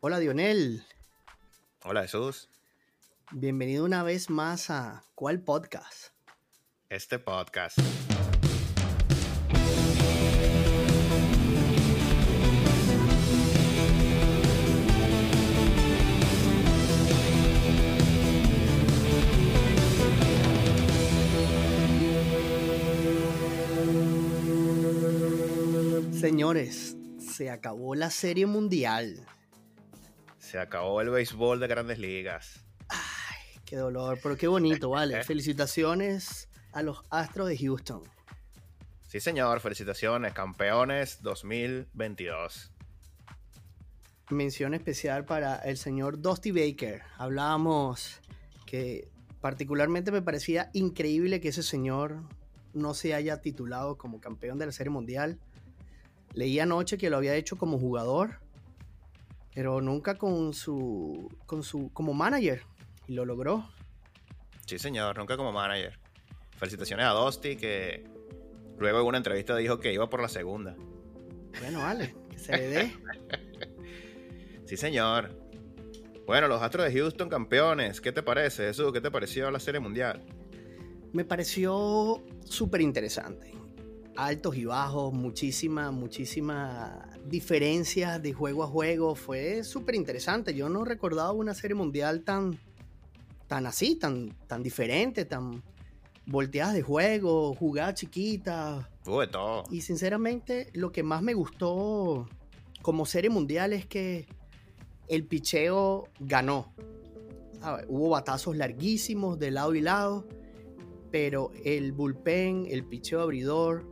Hola Dionel, Hola Jesús. bienvenido una vez más a ¿Cuál podcast? Este podcast. Señores, se acabó la serie mundial. Se acabó el béisbol de grandes ligas. Ay, qué dolor, pero qué bonito, vale. Felicitaciones a los Astros de Houston. Sí, señor. Felicitaciones. Campeones 2022. Mención especial para el señor Dusty Baker. Hablábamos que particularmente me parecía increíble que ese señor no se haya titulado como campeón de la Serie Mundial. Leí anoche que lo había hecho como jugador, pero nunca con su, con su como manager y lo logró. Sí, señor. Nunca como manager. Felicitaciones a Dusty que luego en una entrevista dijo que iba por la segunda. Bueno, vale, que se le dé. Sí, señor. Bueno, los Astros de Houston campeones. ¿Qué te parece, Jesús? ¿Qué te pareció la Serie Mundial? Me pareció súper interesante. Altos y bajos, muchísima, muchísima diferencia de juego a juego. Fue súper interesante. Yo no recordaba una serie mundial tan, tan así, tan, tan diferente, tan volteadas de juego, jugadas chiquitas. Todo. Y sinceramente, lo que más me gustó como serie mundial es que el picheo ganó. Ver, hubo batazos larguísimos de lado y lado, pero el bullpen, el picheo abridor,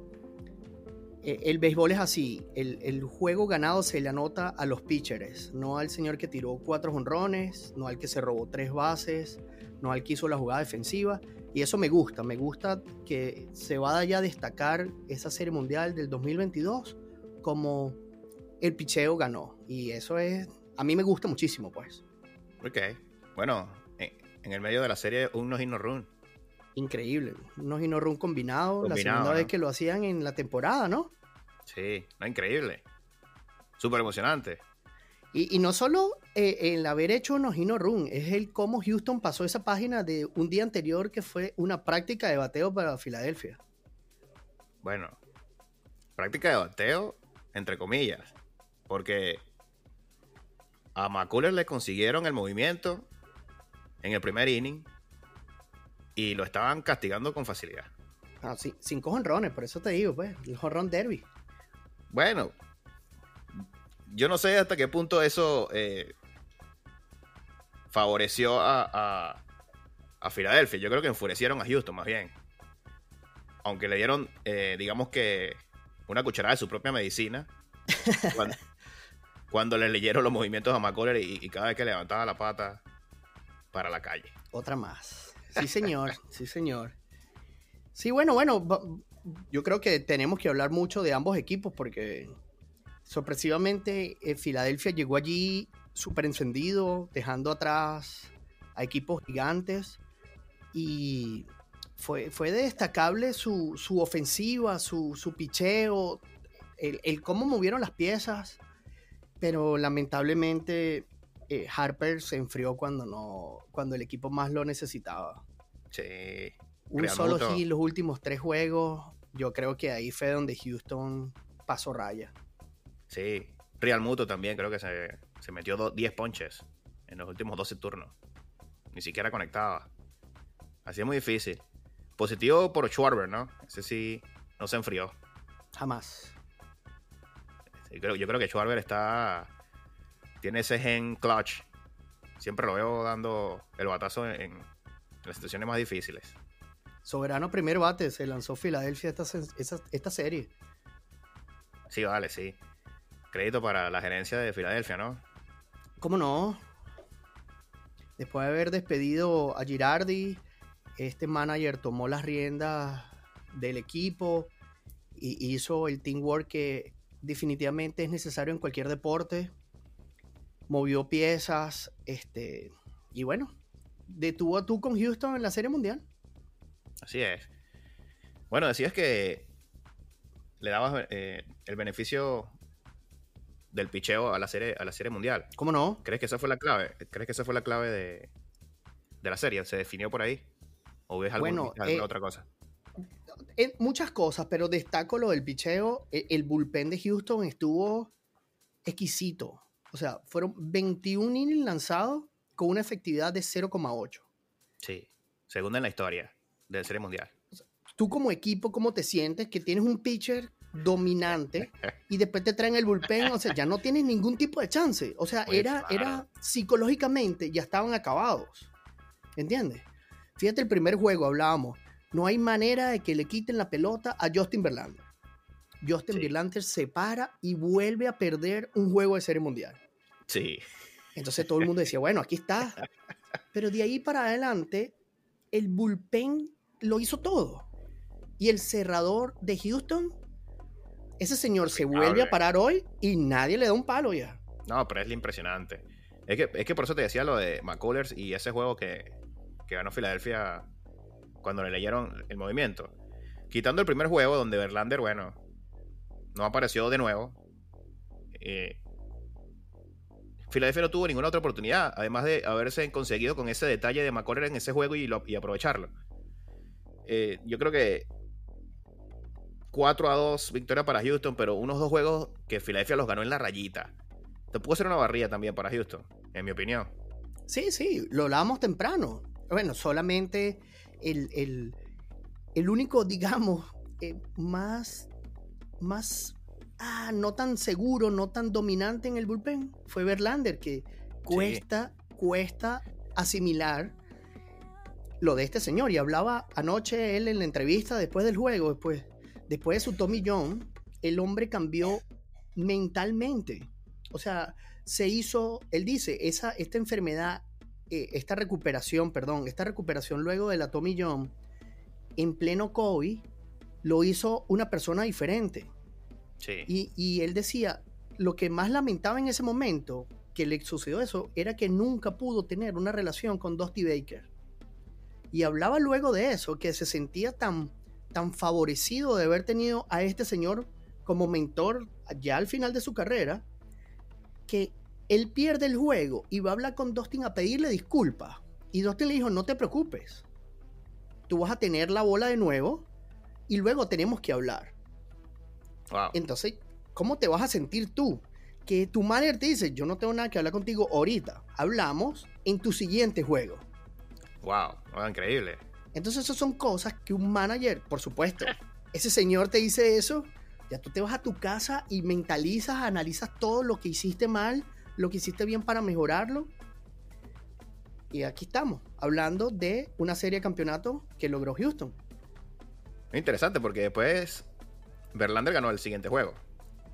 el béisbol es así. El, el juego ganado se le anota a los pitchers, no al señor que tiró cuatro jonrones, no al que se robó tres bases, no al que hizo la jugada defensiva. Y eso me gusta, me gusta que se vaya a destacar esa serie mundial del 2022 como el picheo ganó. Y eso es, a mí me gusta muchísimo, pues. Ok. Bueno, en, el medio de la serie, un no run. Increíble. Unos no run combinados, la Combinado, segunda ¿no? vez que lo hacían en la temporada, ¿no? Sí, no, increíble. Súper emocionante. Y, y no solo eh, el haber hecho unos no run, es el cómo Houston pasó esa página de un día anterior que fue una práctica de bateo para Filadelfia. Bueno, práctica de bateo, entre comillas. Porque a McCullers le consiguieron el movimiento en el primer inning y lo estaban castigando con facilidad. Ah, sí, cinco jonrones, por eso te digo, pues, el jonrón derby. Bueno, yo no sé hasta qué punto eso eh, favoreció a, a, a Filadelfia. Yo creo que enfurecieron a Houston más bien. Aunque le dieron, eh, digamos que, una cucharada de su propia medicina. cuando, cuando le leyeron los movimientos a McCullers y, y cada vez que levantaba la pata para la calle. Otra más. Sí, señor, sí, señor. Sí, bueno, bueno, yo creo que tenemos que hablar mucho de ambos equipos porque sorpresivamente eh, Filadelfia llegó allí súper encendido, dejando atrás a equipos gigantes y fue, fue destacable su, su ofensiva, su, su picheo, el, el cómo movieron las piezas, pero lamentablemente eh, Harper se enfrió cuando no cuando el equipo más lo necesitaba. Sí. Un Real solo hit los últimos tres juegos. Yo creo que ahí fue donde Houston pasó raya. Sí. Real Muto también creo que se, se metió do- 10 ponches en los últimos 12 turnos. Ni siquiera conectaba. Así es muy difícil. Positivo por Schwarber, ¿no? Ese sí no se enfrió. Jamás. Sí, creo- yo creo que Schwarber está. Tiene ese gen clutch. Siempre lo veo dando el batazo en, en las situaciones más difíciles. Soberano primer bate se lanzó Filadelfia esta, esta serie. Sí, vale, sí. Crédito para la gerencia de Filadelfia, ¿no? ¿Cómo no? Después de haber despedido a Girardi, este manager tomó las riendas del equipo y hizo el teamwork que definitivamente es necesario en cualquier deporte. Movió piezas, este, y bueno, de tú a tú con Houston en la Serie Mundial. Así es. Bueno, decías que le dabas eh, el beneficio del picheo a la serie, a la serie mundial. ¿Cómo no? ¿Crees que esa fue la clave? ¿Crees que esa fue la clave de, de la serie? ¿Se definió por ahí? ¿O ves algún- Bueno, alguna eh, otra cosa? Muchas cosas, pero destaco lo del picheo. E- El, bullpen de Houston estuvo exquisito. O sea, fueron 21 innings lanzados con una efectividad de 0,8. Sí. Segunda en la historia de la serie mundial. Tú como equipo, ¿cómo te sientes? Que tienes un pitcher dominante y después te traen el bullpen, o sea, ya no tienes ningún tipo de chance. O sea, Oye, era, claro. era psicológicamente, ya estaban acabados. ¿Entiendes? Fíjate, el primer juego hablábamos, no hay manera de que le quiten la pelota a Justin Verlander. Justin Sí. Verlander se para y vuelve a perder un juego de serie mundial. Sí. Entonces todo el mundo decía, bueno, aquí está. Pero de ahí para adelante, el bullpen lo hizo todo. Y el cerrador de Houston, ese señor se vuelve a parar hoy y nadie le da un palo ya. No, pero es impresionante. Es que, es que por eso te decía lo de McCullers y ese juego que, que ganó Filadelfia cuando le leyeron el movimiento. Quitando el primer juego donde Verlander, bueno, no apareció de nuevo. eh, Filadelfia no tuvo ninguna otra oportunidad, además de haberse conseguido con ese detalle de McCullers en ese juego y aprovecharlo. Eh, yo creo que 4 a 2 victoria para Houston, pero unos dos juegos que Filadelfia los ganó en la rayita. Te pudo ser una barrilla también para Houston, en mi opinión. Sí, sí, lo hablábamos temprano. Bueno, solamente el, el- el único, digamos, eh, más, más, ah, no tan seguro, no tan dominante en el bullpen fue Verlander, que cuesta, cuesta asimilar lo de este señor. Y hablaba anoche él en la entrevista después del juego, después, después de su Tommy John, el hombre cambió mentalmente. O sea, se hizo, él dice, esa, esta enfermedad, eh, esta recuperación, perdón, esta recuperación luego de la Tommy John, en pleno COVID, lo hizo una persona diferente. Y él decía, lo que más lamentaba en ese momento que le sucedió eso era que nunca pudo tener una relación con Dusty Baker. Y hablaba luego de eso, que se sentía tan, tan favorecido de haber tenido a este señor como mentor ya al final de su carrera, que él pierde el juego y va a hablar con Dustin a pedirle disculpas. Y Dustin le dijo, no te preocupes, tú vas a tener la bola de nuevo y luego tenemos que hablar. Wow. Entonces, ¿cómo te vas a sentir tú? Que tu manager te dice, yo no tengo nada que hablar contigo ahorita. Hablamos en tu siguiente juego. Wow. Increíble. Entonces, esas son cosas que un manager, por supuesto, ese señor te dice eso, ya tú te vas a tu casa y mentalizas, analizas todo lo que hiciste mal, lo que hiciste bien para mejorarlo. Y aquí estamos, hablando de una serie de campeonatos que logró Houston. Es interesante porque después Verlander ganó el siguiente juego,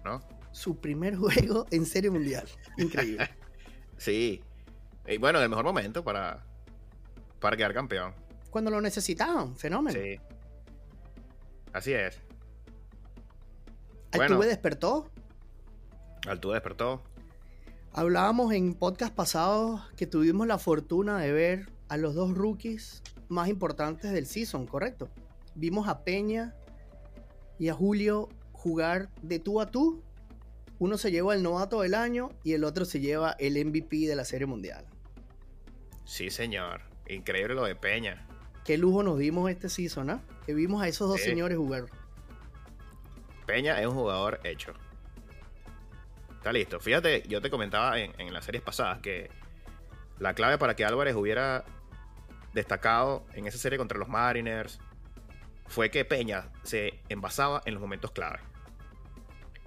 ¿no? Su primer juego en serie mundial. Increíble. Sí. Y bueno, en el mejor momento para, para quedar campeón. Cuando lo necesitaban, fenómeno. Sí. Así es. Altuve Bueno. despertó. Altuve despertó. Hablábamos en podcast pasados que tuvimos la fortuna de ver a los dos rookies más importantes del season, ¿correcto? Vimos a Peña y a Julio jugar de tú a tú. Uno se lleva el novato del año y el otro se lleva el MVP de la Serie Mundial. Sí, señor. Increíble lo de Peña. Qué lujo nos dimos este season, ¿ah? Que vimos a esos dos Sí. señores jugar. Peña es un jugador hecho. Está listo. Fíjate, yo te comentaba en, en las series pasadas que la clave para que Álvarez hubiera destacado en esa serie contra los Mariners fue que Peña se envasaba en los momentos clave.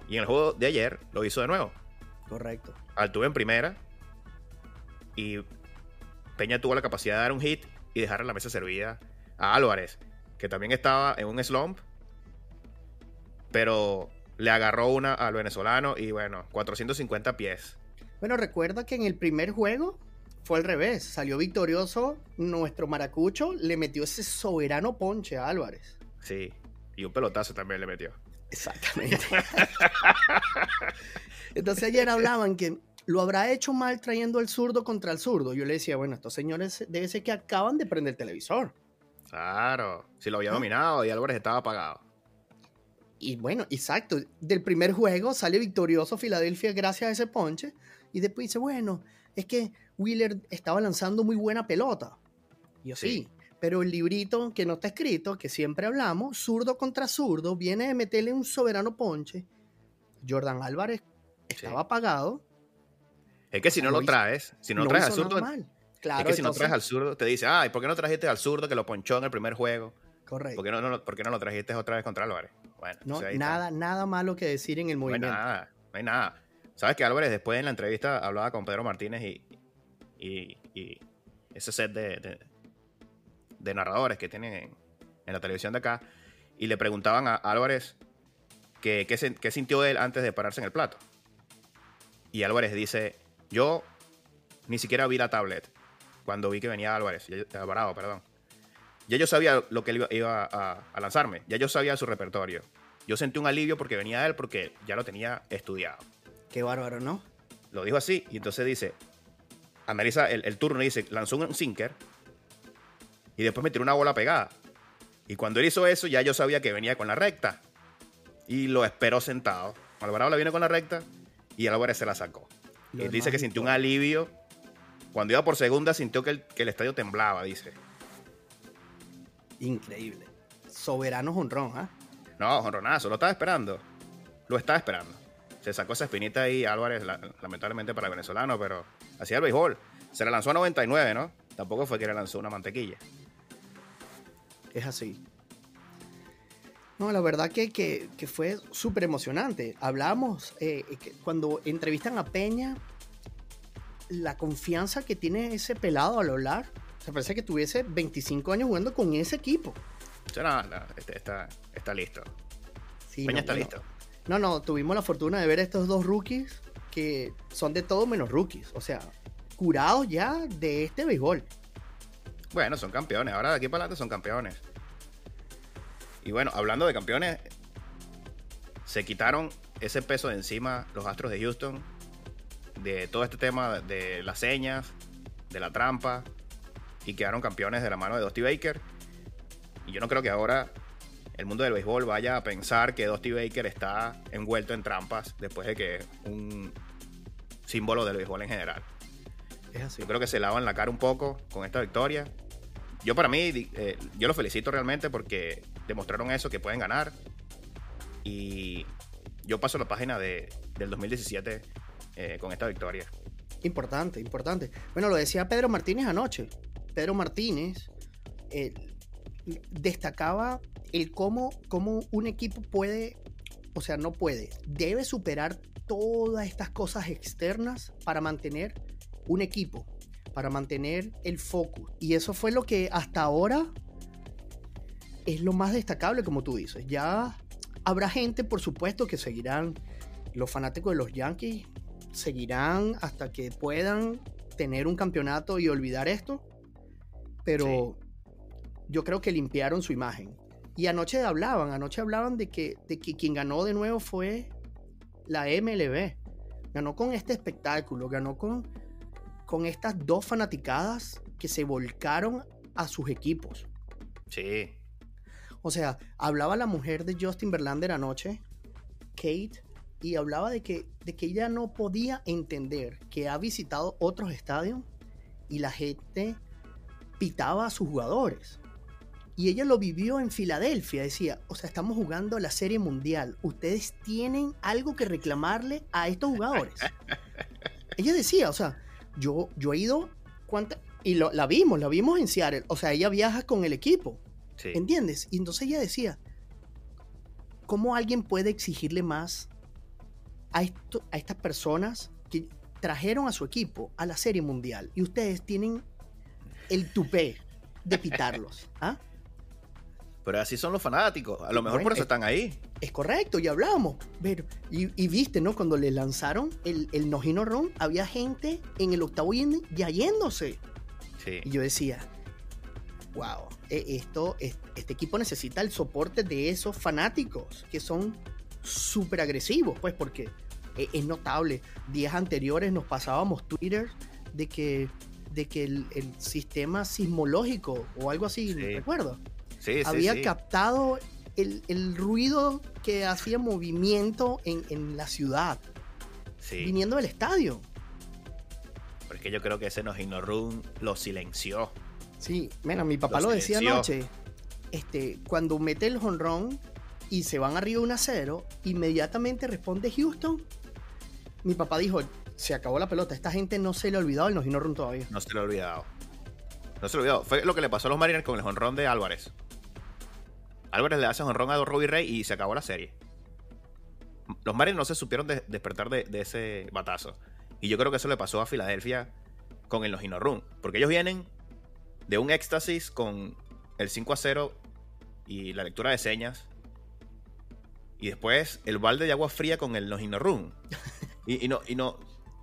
Y en el juego de ayer lo hizo de nuevo. Correcto. Altuve en primera y Peña tuvo la capacidad de dar un hit y dejar la mesa servida a Álvarez, que también estaba en un slump, pero le agarró una al venezolano y bueno, 450 pies. Bueno, recuerda que en el primer juego fue al revés. Salió victorioso nuestro maracucho, le metió ese soberano ponche a Álvarez. Sí, y un pelotazo también le metió. Exactamente. Entonces ayer hablaban que lo habrá hecho mal trayendo el zurdo contra el zurdo. Yo le decía, bueno, estos señores debe ser que acaban de prender el televisor. Claro, si lo había dominado y Álvarez estaba apagado. Y bueno, exacto. Del primer juego sale victorioso Filadelfia gracias a ese ponche. Y después dice, bueno, es que Wheeler estaba lanzando muy buena pelota. Yo sí. Pero el librito que no está escrito, que siempre hablamos, zurdo contra zurdo, viene de meterle un soberano ponche. Jordan Álvarez estaba apagado. Es que si no lo, traes, si no, traes al zurdo, claro, es que si no traes al zurdo, te dice, ay, ¿por qué no trajiste al zurdo que lo ponchó en el primer juego? Correcto. ¿Por qué no, no lo trajiste otra vez contra Álvarez? Bueno, no, nada, nada malo que decir en el movimiento. No hay nada, no hay nada. Sabes que Álvarez después en la entrevista hablaba con Pedro Martínez y, y, ese set de, de, narradores que tienen en, la televisión de acá y le preguntaban a Álvarez qué que, sintió él antes de pararse en el plato. Y Álvarez dice, yo ni siquiera vi la tablet cuando vi que venía Álvarez, Alvarado, perdón. Ya yo sabía lo que él iba, a, lanzarme, ya yo sabía su repertorio. Yo sentí un alivio porque venía él, porque ya lo tenía estudiado. Qué bárbaro, ¿no? Lo dijo así, y entonces dice, analiza el, turno y dice, lanzó un sinker, y después me tiró una bola pegada. Y cuando él hizo eso, ya yo sabía que venía con la recta. Y lo esperó sentado. Alvarado la viene con la recta y Álvarez se la sacó. y dice que sintió un alivio. Cuando iba por segunda, sintió que el, que el estadio temblaba, dice. Increíble. Soberano honrón, ¿ah? No, honronazo, lo estaba esperando. Lo estaba esperando. Se sacó esa espinita ahí Álvarez, lamentablemente para el venezolano, pero hacía el béisbol. Se le lanzó a 99, ¿no? Tampoco fue que le lanzó una mantequilla. Es así. No, la verdad que, que, fue súper emocionante. Hablamos, eh, cuando entrevistan a Peña, la confianza que tiene ese pelado al hablar se parece que tuviese 25 años jugando con ese equipo. No, no, este, está, está, listo. Peña está listo. No, no, tuvimos la fortuna de ver estos dos rookies que son de todo menos rookies. O sea, curados ya de este béisbol. Bueno, son campeones. Ahora de aquí para adelante son campeones. Y bueno, hablando de campeones, se quitaron ese peso de encima los Astros de Houston, de todo este tema de las señas, de la trampa, y quedaron campeones de la mano de Dusty Baker. Y yo no creo que ahora el mundo del béisbol vaya a pensar que Dusty Baker está envuelto en trampas después de que un símbolo del béisbol en general. Es así. Yo creo que se lavan la cara un poco con esta victoria. Yo para mí, eh, yo lo felicito realmente porque demostraron eso, que pueden ganar. Y yo paso la página de, del 2017 eh, con esta victoria. Importante, importante. Bueno, lo decía Pedro Martínez anoche. Pedro Martínez eh, destacaba el cómo, cómo un equipo puede, o sea, no puede, debe superar todas estas cosas externas para mantener un equipo, para mantener el foco. Y eso fue lo que hasta ahora es lo más destacable, como tú dices. Ya habrá gente, por supuesto, que seguirán, los fanáticos de los Yankees seguirán hasta que puedan tener un campeonato y olvidar esto pero yo creo que limpiaron su imagen. Y anoche hablaban, anoche hablaban de que, de que quien ganó de nuevo fue la MLB. Ganó con este espectáculo, ganó con, con estas dos fanaticadas que se volcaron a sus equipos. Sí. O sea, hablaba la mujer de Justin Verlander anoche, Kate, y hablaba de que, de que ella no podía entender que ha visitado otros estadios y la gente pitaba a sus jugadores. Y ella lo vivió en Filadelfia. Decía, o sea, estamos jugando la Serie Mundial. Ustedes tienen algo que reclamarle a estos jugadores. ella decía, o sea, yo, yo he ido, ¿cuánta? Y lo, la vimos, la vimos en Seattle. O sea, ella viaja con el equipo. ¿Entiendes? Y entonces ella decía, ¿cómo alguien puede exigirle más a, esto, a estas personas que trajeron a su equipo a la Serie Mundial? Y ustedes tienen el tupé de pitarlos. ¿ah? Pero así son los fanáticos. A lo mejor por eso están ahí. Es correcto, y hablábamos. Pero, y, viste, ¿no? Cuando le lanzaron el, el Nojino Ron, había gente en el octavo ya yéndose. Sí. Y yo decía, wow, e, esto, este equipo necesita el soporte de esos fanáticos que son súper agresivos, pues, porque e, es notable. Días anteriores nos pasábamos Twitter de que de que el, sistema sismológico o algo así, recuerdo, había captado el, ruido que hacía movimiento en, la ciudad. Viniendo del estadio. Porque yo creo que ese Nojino Run lo silenció. Sí, mira, mi papá lo, decía anoche. Este, cuando mete el jonrón y se van arriba 1 a 0, inmediatamente responde Houston. Mi papá dijo, se acabó la pelota, esta gente no se le ha olvidado el Nojino Run todavía. No se le ha olvidado. No se le ha olvidado. Fue lo que le pasó a los Mariners con el jonrón de Álvarez. Álvarez le hace honrón a Robbie Ray y se acabó la serie. Los Mariners no se supieron despertar de, ese batazo. Y yo creo que eso le pasó a Filadelfia con el Logino Run. Porque ellos vienen de un éxtasis con el 5 a 0 y la lectura de señas. Y después el balde de agua fría con el Logino Run. Y, no, y no.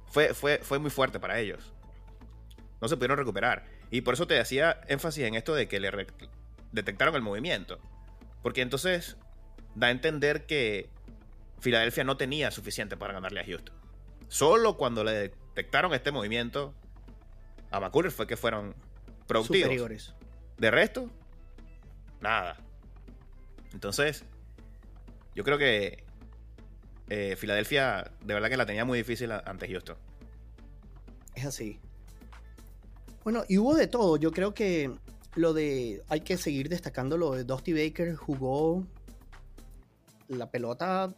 Fue, fue, fue muy fuerte para ellos. No se pudieron recuperar. Y por eso te hacía énfasis en esto de que le detectaron el movimiento. Porque entonces da a entender que Filadelfia no tenía suficiente para ganarle a Houston. Solo cuando le detectaron este movimiento a McCullers fue que fueron productivos. Superiores. De resto, nada. Entonces, yo creo que eh, Filadelfia de verdad que la tenía muy difícil ante Houston. Es así. Bueno, y hubo de todo. Yo creo que lo de, hay que seguir destacando lo de Dusty Baker, jugó la pelota,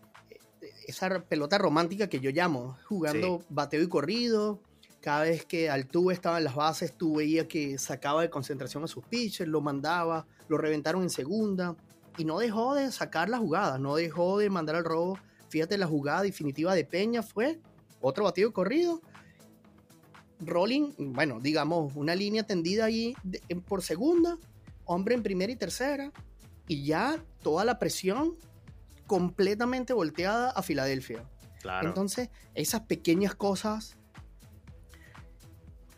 esa pelota romántica que yo llamo, jugando bateo y corrido. Cada vez que Altuve estaba en las bases, tú veías que sacaba de concentración a sus pitchers, lo mandaba, lo reventaron en segunda y no dejó de sacar la jugada, no dejó de mandar al robo. Fíjate, la jugada definitiva de Peña fue otro bateo y corrido rolling, bueno, digamos, una línea tendida ahí por segunda, hombre en primera y tercera, y ya toda la presión completamente volteada a Filadelfia. Entonces, esas pequeñas cosas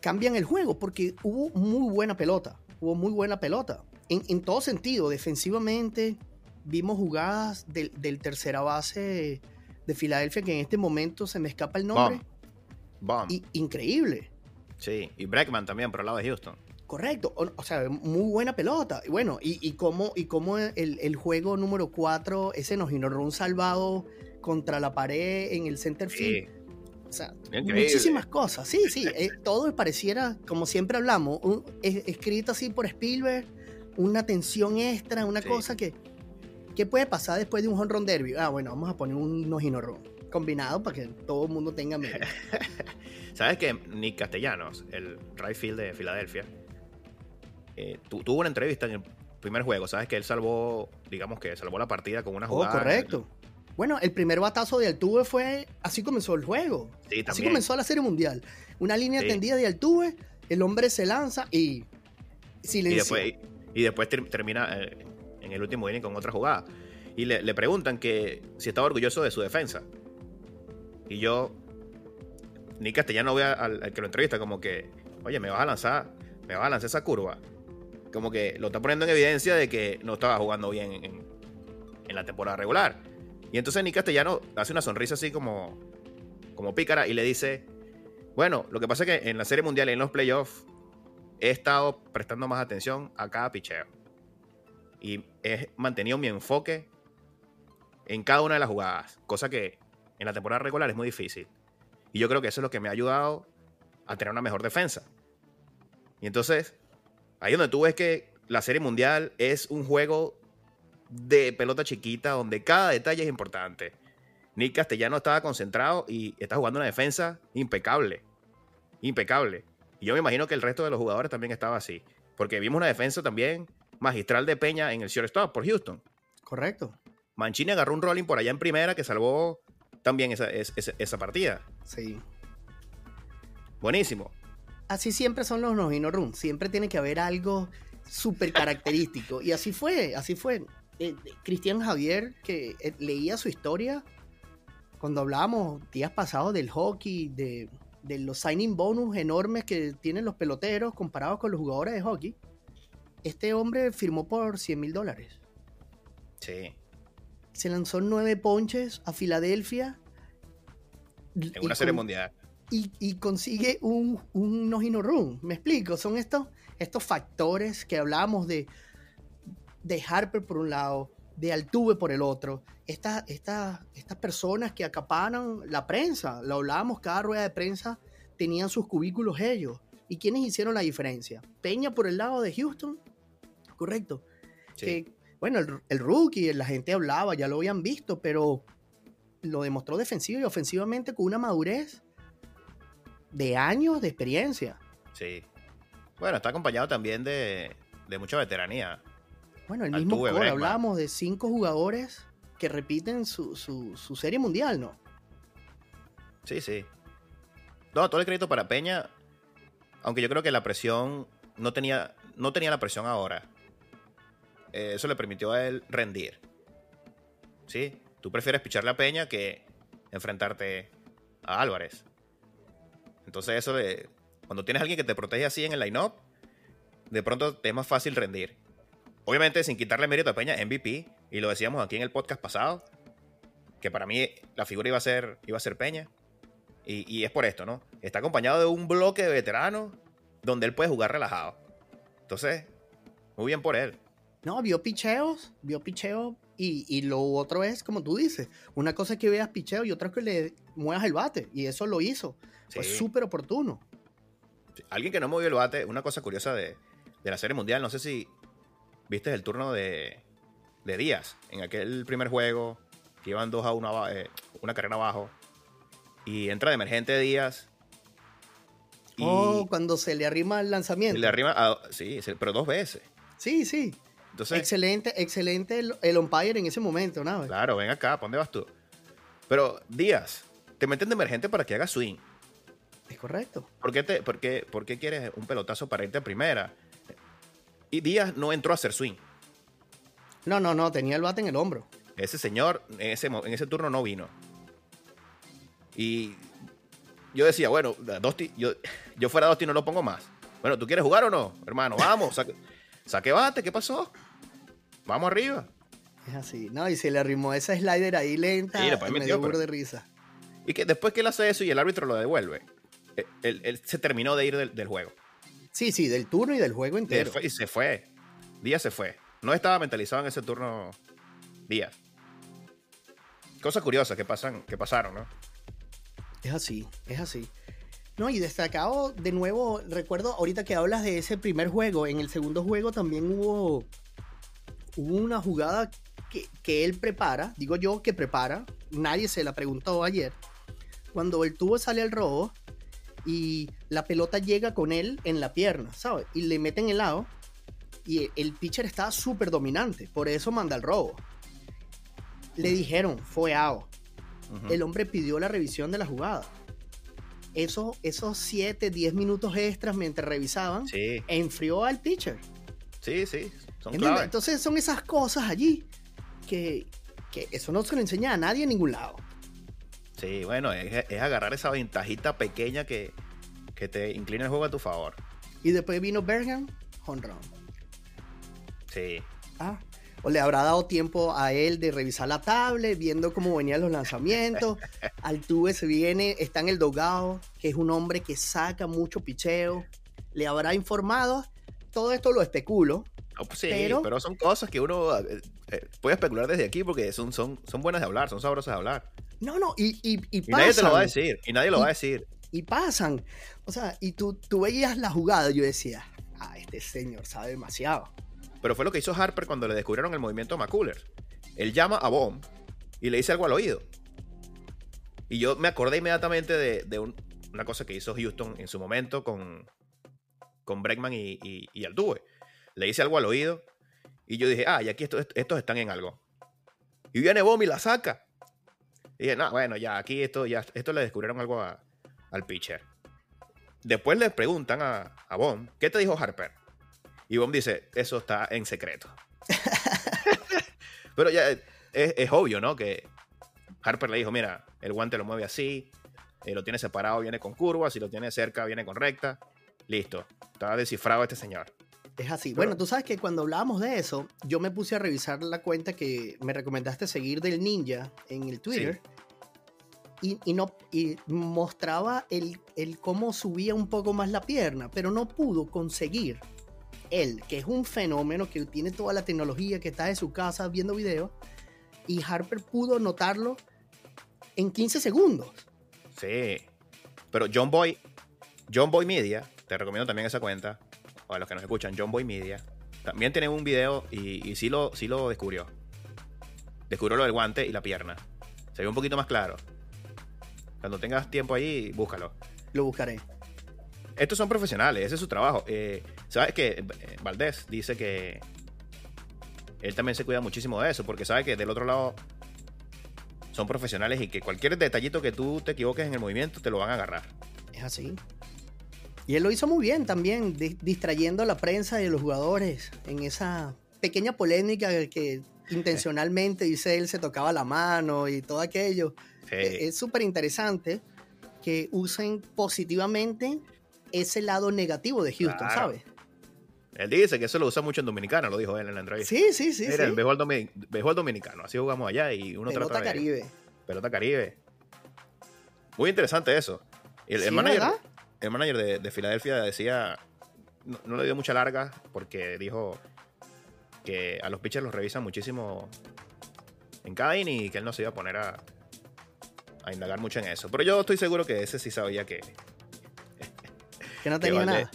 cambian el juego porque hubo muy buena pelota, hubo muy buena pelota. En, todo sentido, defensivamente, vimos jugadas del, tercera base de Filadelfia, que en este momento se me escapa el nombre. increíble. Sí, y Breckman también por el lado de Houston. Correcto, o, sea, muy buena pelota. Y bueno, y, y cómo, y cómo el, juego número 4, ese un salvado contra la pared en el center field. O sea, muchísimas cosas. Sí, sí, eh, todo pareciera, como siempre hablamos, escrito así por Spielberg, una tensión extra, una cosa que, ¿qué puede pasar después de un home run derby? Ah, bueno, vamos a poner un nojino combinado para que todo el mundo tenga miedo. ¿Sabes que Nick Castellanos, el right field de Filadelfia, eh, tuvo una entrevista en el primer juego? ¿Sabes que él salvó, digamos que salvó la partida con una oh, jugada? Oh, correcto. Bueno, el primer batazo de Altuve fue. Así comenzó el juego. Sí, así comenzó la Serie Mundial. Una línea tendida de Altuve, el hombre se lanza y. Silencio. Y después, termina eh, en el último inning con otra jugada. Y le, le, preguntan que si estaba orgulloso de su defensa. Y yo ni Castellano ve al, al, que lo entrevista como que, oye, me vas a lanzar, me vas a lanzar esa curva. Como que lo está poniendo en evidencia de que no estaba jugando bien en, la temporada regular. Y entonces Nick Castellano hace una sonrisa así como, como pícara y le dice, bueno, lo que pasa es que en la Serie Mundial y en los playoffs he estado prestando más atención a cada picheo. Y he mantenido mi enfoque en cada una de las jugadas, cosa que en la temporada regular es muy difícil. Y yo creo que eso es lo que me ha ayudado a tener una mejor defensa. Y entonces, ahí donde tú ves que la Serie Mundial es un juego de pelota chiquita donde cada detalle es importante. Nick Castellano estaba concentrado y está jugando una defensa impecable. Impecable. Y yo me imagino que el resto de los jugadores también estaba así. Porque vimos una defensa también magistral de Peña en el shortstop por Houston. Correcto. Mancini agarró un rolling por allá en primera que salvó también esa, esa, partida. Sí. Buenísimo. Así siempre son los no Run. Siempre tiene que haber algo súper característico. y así fue, así fue. Eh, Cristian Javier, que eh, leía su historia cuando hablábamos días pasados del hockey, de, de, los signing bonus enormes que tienen los peloteros comparados con los jugadores de hockey. Este hombre firmó por 100 mil dólares. Sí se lanzó nueve ponches a Filadelfia. En una serie mundial. Y, consigue un, un no run. ¿Me explico? Son estos, estos factores que hablábamos de, de Harper por un lado, de Altuve por el otro. Estas estas estas personas que acaparan la prensa, lo hablábamos cada rueda de prensa, tenían sus cubículos ellos. ¿Y quiénes hicieron la diferencia? Peña por el lado de Houston, correcto. Que, bueno, el, el, rookie, la gente hablaba, ya lo habían visto, pero lo demostró defensivo y ofensivamente con una madurez de años de experiencia. Sí. Bueno, está acompañado también de, de mucha veteranía. Bueno, el mismo core, hablábamos de cinco jugadores que repiten su, su, serie mundial, ¿no? Sí, sí. No, todo el crédito para Peña, aunque yo creo que la presión no tenía, no tenía la presión ahora. Eh, eso le permitió a él rendir. ¿Sí? Tú prefieres picharle a Peña que enfrentarte a Álvarez. Entonces eso de... Cuando tienes a alguien que te protege así en el line-up, de pronto te es más fácil rendir. Obviamente sin quitarle mérito a Peña, MVP, y lo decíamos aquí en el podcast pasado, que para mí la figura iba a ser, iba a ser Peña. Y, es por esto, ¿no? Está acompañado de un bloque de veteranos donde él puede jugar relajado. Entonces, muy bien por él. No, vio picheos, vio picheos y, y, lo otro es, como tú dices, una cosa es que veas picheo y otra es que le muevas el bate. Y eso lo hizo. Fue súper oportuno. Alguien que no movió el bate, una cosa curiosa de, de la Serie Mundial, no sé si viste el turno de, de Díaz en aquel primer juego, que iban dos a una, eh, una carrera abajo, y entra de emergente Díaz. oh, cuando se le arrima el lanzamiento. Se le arrima, sí, pero dos veces. Sí, sí. Entonces, excelente, excelente el, umpire en ese momento, ¿no? Claro, ven acá, ¿para dónde vas tú? Pero Díaz, te meten de emergente para que haga swing. Es correcto. ¿Por qué, te, por, qué, ¿Por qué quieres un pelotazo para irte a primera? Y Díaz no entró a hacer swing. No, no, no, tenía el bate en el hombro. Ese señor en ese, en ese turno no vino. Y yo decía, bueno, Dosti, yo, yo fuera Dosti no lo pongo más. Bueno, ¿tú quieres jugar o no? Hermano, vamos, saque, bate, ¿qué pasó? Vamos arriba. Es así, ¿no? Y se le arrimó esa slider ahí lenta y me dio de risa. Y que después que él hace eso y el árbitro lo devuelve, eh, él, se terminó de ir del juego. Sí, sí, del turno y del juego entero. Y se fue. Díaz se fue. No estaba mentalizado en ese turno Díaz. Cosas curiosas que, pasan, que pasaron, ¿no? Es así, es así. No, y destacado de nuevo, recuerdo ahorita que hablas de ese primer juego, en el segundo juego también hubo, hubo una jugada que, que él prepara, digo yo que prepara, nadie se la preguntó ayer, cuando el tubo sale al robo, y la pelota llega con él en la pierna, ¿sabes? Y le meten el lado y el pitcher está súper dominante, por eso manda el robo. Le dijeron, fue out. El hombre pidió la revisión de la jugada. Eso, esos 7, 10 minutos extras mientras revisaban, enfrió al pitcher. Sí, sí, son Entonces son esas cosas allí que, que, eso no se lo enseña a nadie en ningún lado. Sí, bueno, es, agarrar esa ventajita pequeña que, te inclina el juego a tu favor. Y después vino Bergen, home run. Sí. Ah, o le habrá dado tiempo a él de revisar la tablet, viendo cómo venían los lanzamientos. Altuve se viene, está en el dogado, que es un hombre que saca mucho picheo. Le habrá informado. Todo esto lo especulo. Pues sí, pero, son cosas que uno eh, eh, puede especular desde aquí porque son, son, son buenas de hablar, son sabrosas de hablar. No, no, y, y, y, y nadie te lo va a decir, y nadie lo va a decir. Y pasan. O sea, y tú, tú veías la jugada, yo decía, ah, este señor sabe demasiado. Pero fue lo que hizo Harper cuando le descubrieron el movimiento McCullers. Él llama a Bomb y le dice algo al oído. Y yo me acordé inmediatamente de, una cosa que hizo Houston en su momento con, con Bregman y, y, Altuve. Le dice algo al oído y yo dije, ah, y aquí estos, estos están en algo. Y viene Bomb y la saca. Y dije, no, bueno, ya aquí esto, ya, esto le descubrieron algo al pitcher. Después le preguntan a, a Bomb, ¿qué te dijo Harper? Y Bomb dice, eso está en secreto. Pero ya es, obvio, ¿no? Que Harper le dijo, mira, el guante lo mueve así, eh, lo tiene separado, viene con curvas, si lo tiene cerca, viene con recta. Listo, está descifrado este señor. Es así. bueno, tú sabes que cuando hablábamos de eso, yo me puse a revisar la cuenta que me recomendaste seguir del ninja en el Twitter. Y, no, y mostraba el, el, cómo subía un poco más la pierna, pero no pudo conseguir él, que es un fenómeno, que tiene toda la tecnología, que está en su casa viendo videos, y Harper pudo notarlo en 15 segundos. Sí. Pero John Boy, John Boy Media, te recomiendo también esa cuenta, o a los que nos escuchan, John Boy Media, también tiene un video y, y sí, lo, sí lo descubrió. Descubrió lo del guante y la pierna. Se ve un poquito más claro. Cuando tengas tiempo ahí, búscalo. Lo buscaré. Estos son profesionales, ese es su trabajo. Eh, ¿Sabes que Valdés dice que él también se cuida muchísimo de eso, porque sabe que del otro lado son profesionales y que cualquier detallito que tú te equivoques en el movimiento te lo van a agarrar. Es así. Y él lo hizo muy bien también, distrayendo a la prensa y a los jugadores en esa pequeña polémica que intencionalmente, dice él, se tocaba la mano y todo aquello. E, es súper interesante que usen positivamente ese lado negativo de Houston, ¿sabes? Él dice que eso lo usa mucho en Dominicana, lo dijo él en la entrevista. Sí, sí, sí. Mira, el béisbol, dominicano, así jugamos allá y uno Pelota Caribe. Pelota Caribe. Muy interesante eso. El, manager, el manager de, Filadelfia decía, no, le dio mucha larga porque dijo que a los pitchers los revisan muchísimo en cada inning y que él no se iba a poner a, a indagar mucho en eso. Pero yo estoy seguro que ese sí sabía que... que no tenía nada.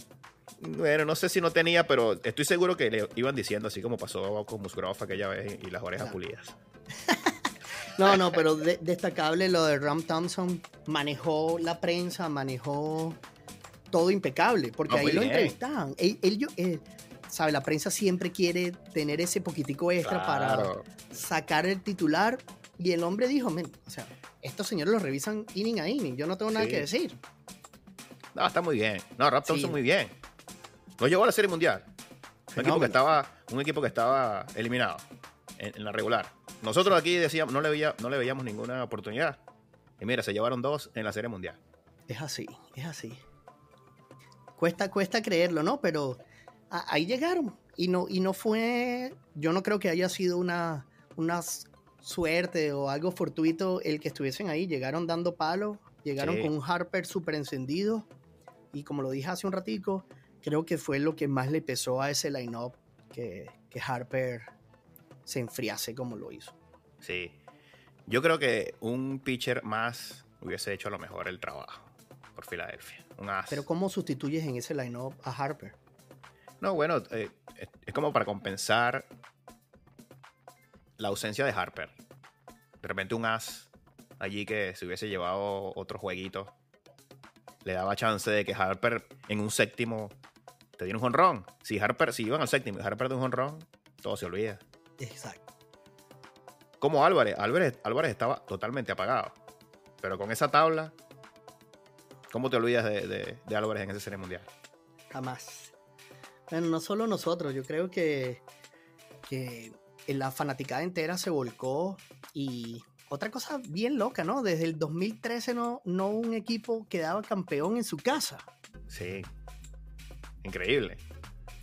Bueno, no sé si no tenía, pero estoy seguro que le iban diciendo, así como pasó con Musgrove aquella vez y las orejas pulidas. no, no, pero destacable lo de Ram Thompson. Manejó la prensa, manejó todo impecable, porque ahí lo entrevistaban. Él, yo, ¿sabe? La prensa siempre quiere tener ese poquitico extra para sacar el titular. Y el hombre dijo, men, o sea, estos señores lo revisan inning a inning, yo no tengo nada que decir. No, está muy bien. No, Ram Thompson muy bien. No llegó a la Serie Mundial. Un equipo, que estaba, un equipo que estaba eliminado en, la regular. Nosotros aquí decíamos, no le, veía, no le veíamos ninguna oportunidad. Y mira, se llevaron dos en la Serie Mundial. Es así, es así. Cuesta, cuesta creerlo, ¿no? Pero ahí llegaron. Y no, y no fue. Yo no creo que haya sido una, una suerte o algo fortuito el que estuviesen ahí. Llegaron dando palo, llegaron con un Harper súper encendido. Y como lo dije hace un ratico, creo que fue lo que más le pesó a ese line-up que, Harper se enfriase como lo hizo. Sí. Yo creo que un pitcher más hubiese hecho a lo mejor el trabajo por Filadelfia. Un Pero ¿cómo sustituyes en ese line-up a Harper? No, bueno, eh, es como para compensar la ausencia de Harper. De repente un as allí que se hubiese llevado otro jueguito le daba chance de que Harper en un séptimo te diera un jonrón. Si Harper, si iban al séptimo y Harper de un jonrón, todo se olvida. Exacto. Como Álvarez, Álvarez, Álvarez estaba totalmente apagado. Pero con esa tabla, ¿cómo te olvidas de, Álvarez en esa serie mundial? Jamás. Bueno, no solo nosotros, yo creo que, que la fanaticada entera se volcó y otra cosa bien loca, ¿no? Desde el 2013 no, no un equipo quedaba campeón en su casa. Sí, Increíble.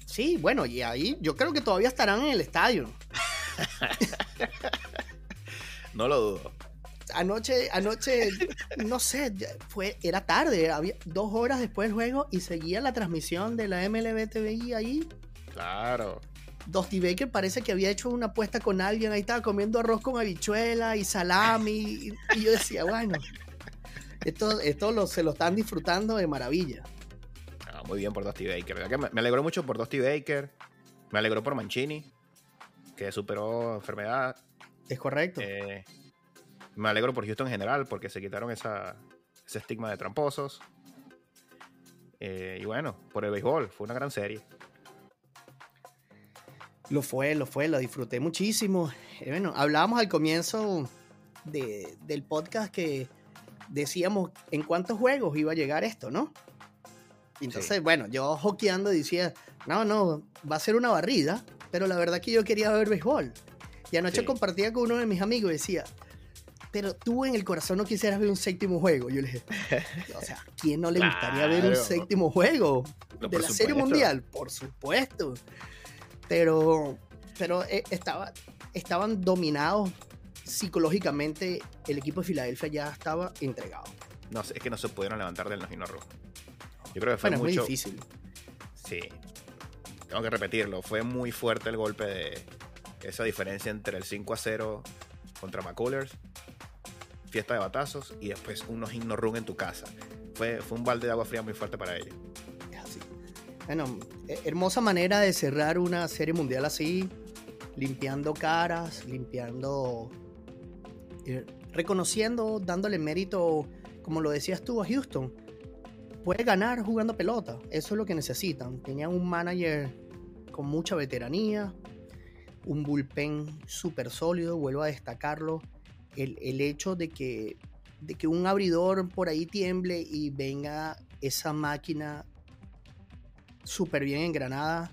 Sí, bueno, y ahí yo creo que todavía estarán en el estadio. no lo dudo. Anoche, anoche, no sé, fue, era tarde, había dos horas después del juego y seguía la transmisión de la MLB TV ahí. Claro. Dusty Baker parece que había hecho una apuesta con alguien, ahí estaba comiendo arroz con habichuela y salami. y, yo decía, bueno, esto, esto se lo están disfrutando de maravilla muy bien por Dusty Baker. me, alegró mucho por Dusty Baker. Me alegró por Mancini, que superó enfermedad. Es correcto. Eh, me alegro por Houston en general, porque se quitaron ese estigma de tramposos. Eh, y bueno, por el béisbol, fue una gran serie. Lo fue, lo fue, lo disfruté muchísimo. Eh, bueno, hablábamos al comienzo del podcast que decíamos en cuántos juegos iba a llegar esto, ¿no? entonces, bueno, yo hoqueando decía, no, no, va a ser una barrida, pero la verdad que yo quería ver béisbol. Y anoche compartía con uno de mis amigos y decía, pero tú en el corazón no quisieras ver un séptimo juego. Yo le dije, o sea, ¿quién no le gustaría ver un séptimo juego de la Serie Mundial? Por supuesto. Pero, pero eh, estaba, estaban dominados psicológicamente. El equipo de Filadelfia ya estaba entregado. No, es que no se pudieron levantar del Nojino Rojo. Yo creo que fue muy difícil. Sí. tengo que repetirlo, fue muy fuerte el golpe de esa diferencia entre el 5 a 0 contra McCullers, fiesta de batazos y después unos himnos run en tu casa. Fue, fue un balde de agua fría muy fuerte para ellos. Bueno, hermosa manera de cerrar una serie mundial así, limpiando caras, limpiando, eh, reconociendo, dándole mérito, como lo decías tú a Houston. Puede ganar jugando pelota, eso es lo que necesitan. Tenían un manager con mucha veteranía, un bullpen súper sólido, vuelvo a destacarlo. El, el hecho de que, de que un abridor por ahí tiemble y venga esa máquina súper bien en Granada.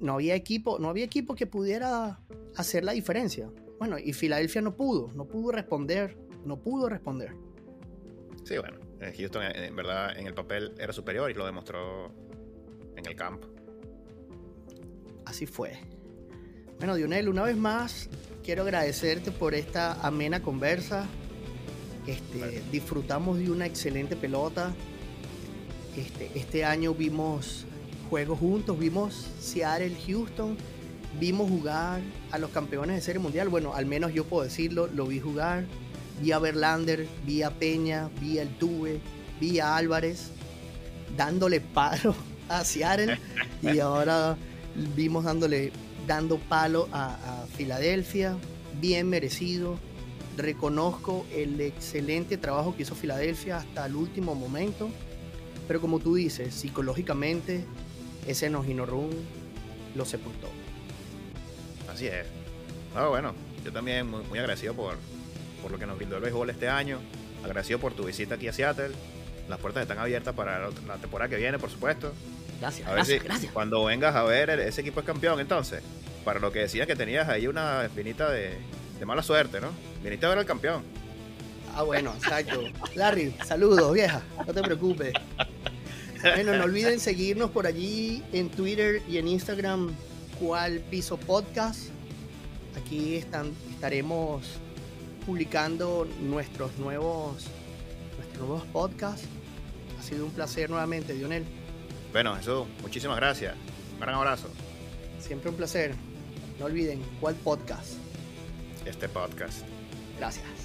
No había equipo, no había equipo que pudiera hacer la diferencia. Bueno, y Filadelfia no pudo, no pudo responder, no pudo responder. Sí, bueno, Houston en verdad en el papel era superior y lo demostró en el campo. Así fue. Bueno, Dionel, una vez más quiero agradecerte por esta amena conversa. Este, Disfrutamos de una excelente pelota. Este, este año vimos juegos juntos, vimos Seattle, Houston, vimos jugar a los campeones de serie mundial. Bueno, al menos yo puedo decirlo, lo vi jugar. Vi a Verlander, vi a Peña, vi a Tuve, vi a Álvarez dándole palo a Seattle y ahora vimos dándole dando palo a, Filadelfia, bien merecido. Reconozco el excelente trabajo que hizo Filadelfia hasta el último momento, pero como tú dices, psicológicamente ese Nojino Run lo sepultó. Así es. Ah, bueno, yo también muy, muy agradecido por, por lo que nos brindó el béisbol este año. Agradecido por tu visita aquí a Seattle. Las puertas están abiertas para la temporada que viene, por supuesto. Gracias, gracias, gracias. Cuando vengas a ver, ese equipo es campeón, entonces. Para lo que decías que tenías ahí una espinita de, de mala suerte, ¿no? Viniste a ver al campeón. Ah, bueno, exacto. Larry, saludos, vieja. No te preocupes. Bueno, no olviden seguirnos por allí en Twitter y en Instagram, cual piso podcast. Aquí están, estaremos publicando nuestros nuevos, nuestros nuevos podcasts. Ha sido un placer nuevamente, Dionel. Bueno, Jesús, muchísimas gracias. Un gran abrazo. Siempre un placer. No olviden, ¿cuál podcast? Este podcast. Gracias.